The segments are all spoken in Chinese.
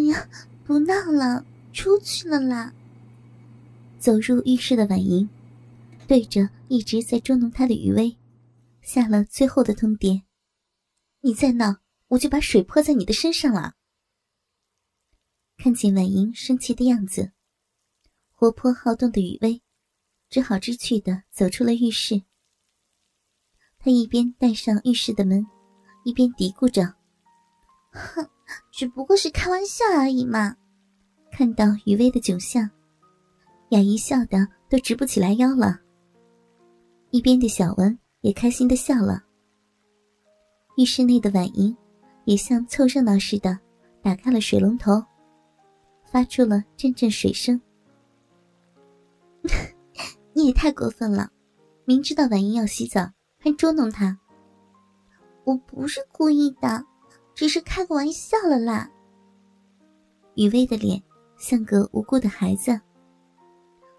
哎呀，不闹了，出去了啦！走入浴室的婉莹，对着一直在捉弄她的雨薇，下了最后的通牒：“你再闹，我就把水泼在你的身上了。”看见婉莹生气的样子，活泼好动的雨薇只好知趣的走出了浴室。他一边带上浴室的门，一边嘀咕着：“哼，只不过是开玩笑而已嘛。”看到雨薇的窘相，雅姨笑得都直不起来腰了。一边的小文也开心的笑了。浴室内的婉莹也像凑热闹似的，打开了水龙头。发出了阵阵水声。你也太过分了，明知道婉莹要洗澡，还捉弄她。我不是故意的，只是开个玩笑了啦。雨薇的脸像个无辜的孩子。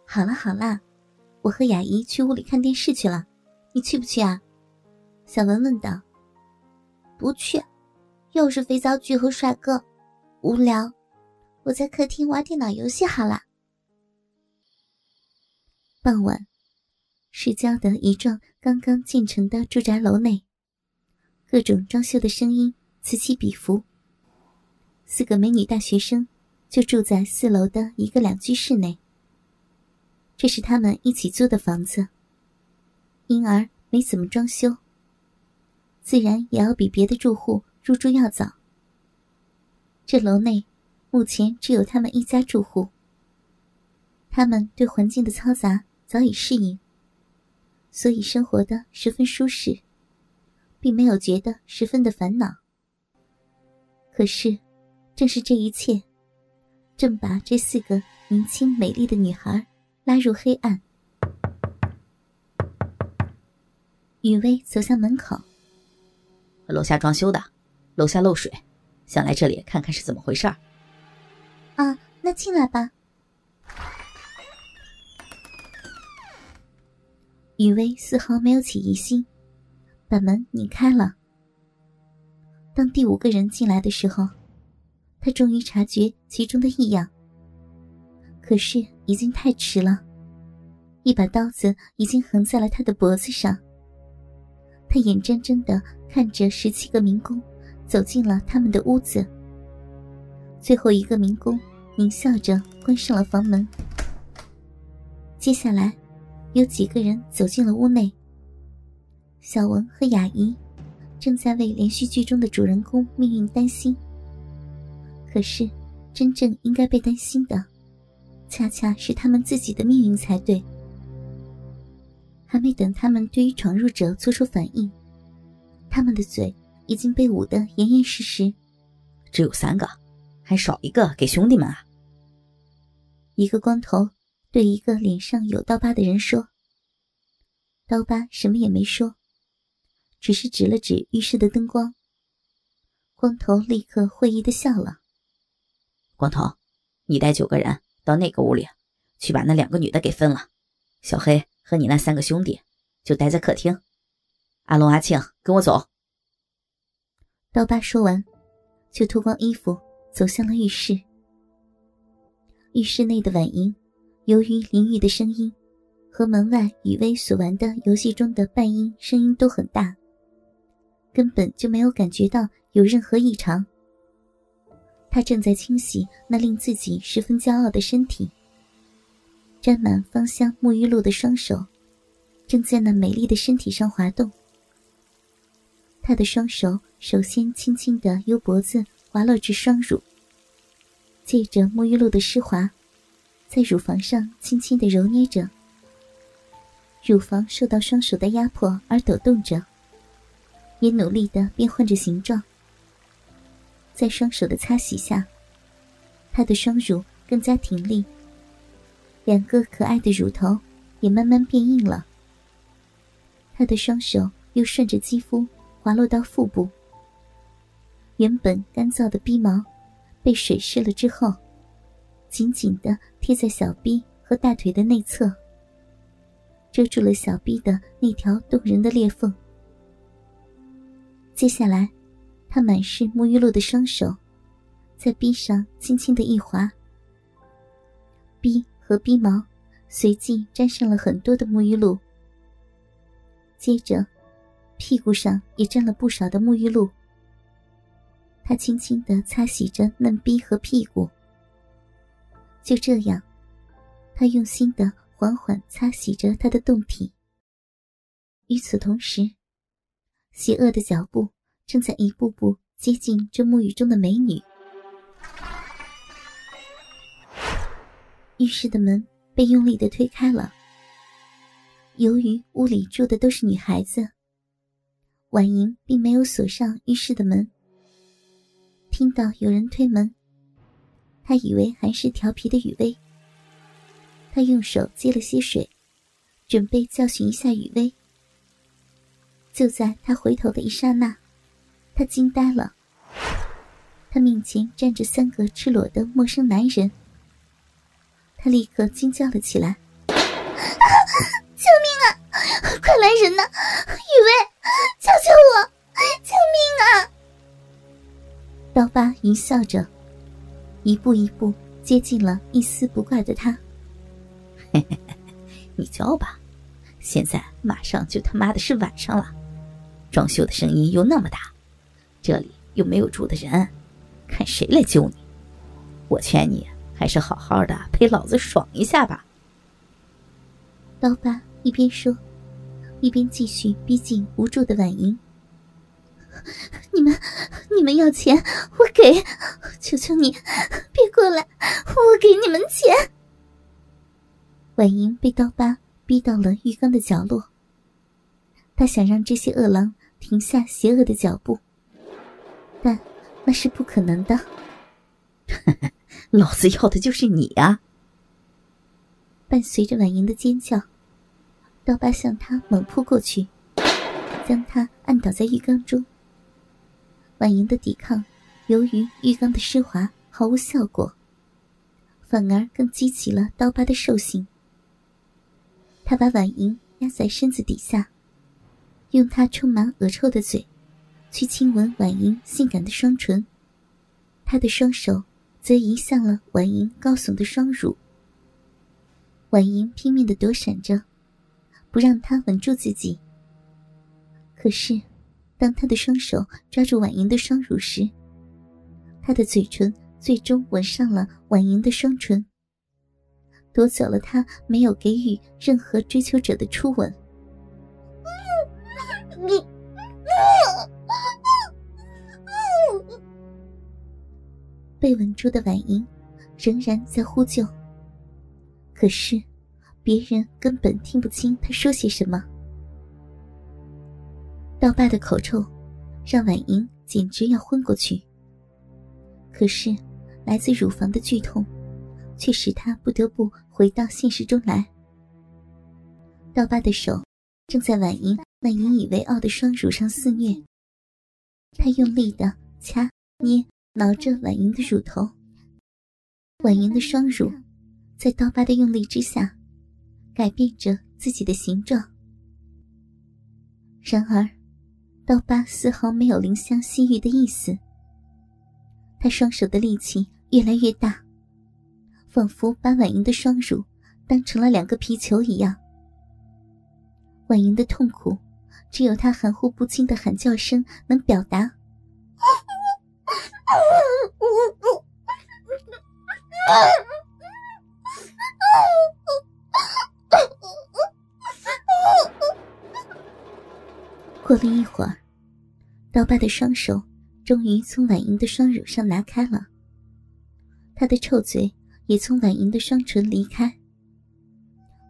好了好了，我和雅姨去屋里看电视去了，你去不去啊？小文问道。不去，又是肥皂剧和帅哥，无聊。我在客厅玩电脑游戏好了。傍晚，市郊的一幢刚刚建成的住宅楼内，各种装修的声音此起彼伏。四个美女大学生就住在四楼的一个两居室内。这是他们一起租的房子，因而没怎么装修，自然也要比别的住户入住要早。这楼内。目前只有他们一家住户。他们对环境的嘈杂早已适应，所以生活的十分舒适，并没有觉得十分的烦恼。可是，正是这一切，正把这四个年轻美丽的女孩拉入黑暗。雨薇走向门口，楼下装修的，楼下漏水，想来这里看看是怎么回事儿。啊，那进来吧。雨薇丝毫没有起疑心，把门拧开了。当第五个人进来的时候，他终于察觉其中的异样。可是已经太迟了，一把刀子已经横在了他的脖子上。他眼睁睁的看着十七个民工走进了他们的屋子。最后一个民工。狞笑着关上了房门。接下来，有几个人走进了屋内。小文和雅怡正在为连续剧中的主人公命运担心。可是，真正应该被担心的，恰恰是他们自己的命运才对。还没等他们对于闯入者做出反应，他们的嘴已经被捂得严严实实。只有三个。还少一个给兄弟们啊！一个光头对一个脸上有刀疤的人说：“刀疤什么也没说，只是指了指浴室的灯光。”光头立刻会意的笑了：“光头，你带九个人到那个屋里，去把那两个女的给分了。小黑和你那三个兄弟就待在客厅。阿龙、阿庆，跟我走。”刀疤说完，就脱光衣服。走向了浴室。浴室内的婉莹，由于淋浴的声音和门外雨薇所玩的游戏中的伴音声音都很大，根本就没有感觉到有任何异常。他正在清洗那令自己十分骄傲的身体，沾满芳香沐浴露的双手，正在那美丽的身体上滑动。他的双手首先轻轻的由脖子。滑落至双乳，借着沐浴露的湿滑，在乳房上轻轻的揉捏着。乳房受到双手的压迫而抖动着，也努力的变换着形状。在双手的擦洗下，她的双乳更加挺立，两个可爱的乳头也慢慢变硬了。她的双手又顺着肌肤滑落到腹部。原本干燥的逼毛，被水湿了之后，紧紧的贴在小臂和大腿的内侧，遮住了小臂的那条动人的裂缝。接下来，他满是沐浴露的双手，在臂上轻轻的一划，臂和臂毛随即沾上了很多的沐浴露。接着，屁股上也沾了不少的沐浴露。他轻轻的擦洗着嫩逼和屁股。就这样，他用心的缓缓擦洗着他的胴体。与此同时，邪恶的脚步正在一步步接近这沐浴中的美女。浴室的门被用力的推开了。由于屋里住的都是女孩子，婉莹并没有锁上浴室的门。听到有人推门，她以为还是调皮的雨薇。她用手接了些水，准备教训一下雨薇。就在她回头的一刹那，她惊呆了。她面前站着三个赤裸的陌生男人。她立刻惊叫了起来：“救命啊！快来人呐！雨薇，救救我！救命啊！”刀疤淫笑着，一步一步接近了一丝不挂的他。嘿嘿嘿，你叫吧，现在马上就他妈的是晚上了，装修的声音又那么大，这里又没有住的人，看谁来救你？我劝你还是好好的陪老子爽一下吧。刀疤一边说，一边继续逼近无助的婉莹。你们，你们要钱，我给！求求你，别过来，我给你们钱。婉莹被刀疤逼到了浴缸的角落，他想让这些恶狼停下邪恶的脚步，但那是不可能的。老子要的就是你啊！伴随着婉莹的尖叫，刀疤向他猛扑过去，将他按倒在浴缸中。婉莹的抵抗，由于浴缸的湿滑毫无效果，反而更激起了刀疤的兽性。他把婉莹压在身子底下，用他充满恶臭的嘴，去亲吻婉莹性感的双唇。他的双手则移向了婉莹高耸的双乳。婉莹拼命的躲闪着，不让他吻住自己。可是。当他的双手抓住婉莹的双乳时，他的嘴唇最终吻上了婉莹的双唇，夺走了他没有给予任何追求者的初吻。被吻住的婉莹仍然在呼救，可是别人根本听不清他说些什么。刀疤的口臭，让婉莹简直要昏过去。可是，来自乳房的剧痛，却使她不得不回到现实中来。刀疤的手正在婉莹那引以为傲的双乳上肆虐，他用力的掐、捏、挠着婉莹的乳头。婉莹的双乳在刀疤的用力之下，改变着自己的形状。然而，刀疤丝毫没有怜香惜玉的意思，他双手的力气越来越大，仿佛把婉莹的双乳当成了两个皮球一样。婉莹的痛苦，只有他含糊不清的喊叫声能表达。过了一会儿。刀疤的双手终于从婉莹的双乳上拿开了，他的臭嘴也从婉莹的双唇离开。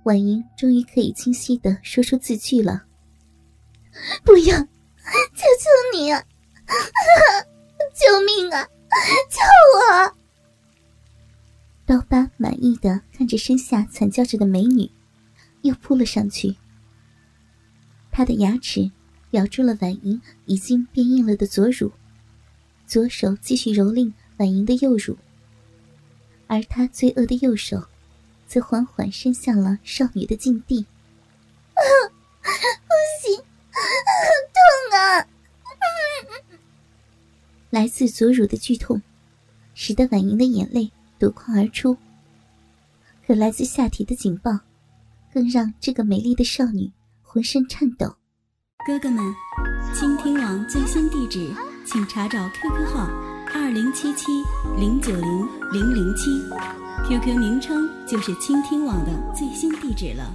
婉莹终于可以清晰的说出字句了：“ 不要，求求你啊，救命啊，救我！”刀疤满意的看着身下惨叫着的美女，又扑了上去。他的牙齿。咬住了婉莹已经变硬了的左乳，左手继续蹂躏婉莹的右乳，而他罪恶的右手，则缓缓伸向了少女的禁地。不行，痛啊！来自左乳的剧痛，使得婉莹的眼泪夺眶而出。可来自下体的警报，更让这个美丽的少女浑身颤抖。哥哥们，倾听网最新地址，请查找 QQ 号二零七七零九零零零七，QQ 名称就是倾听网的最新地址了。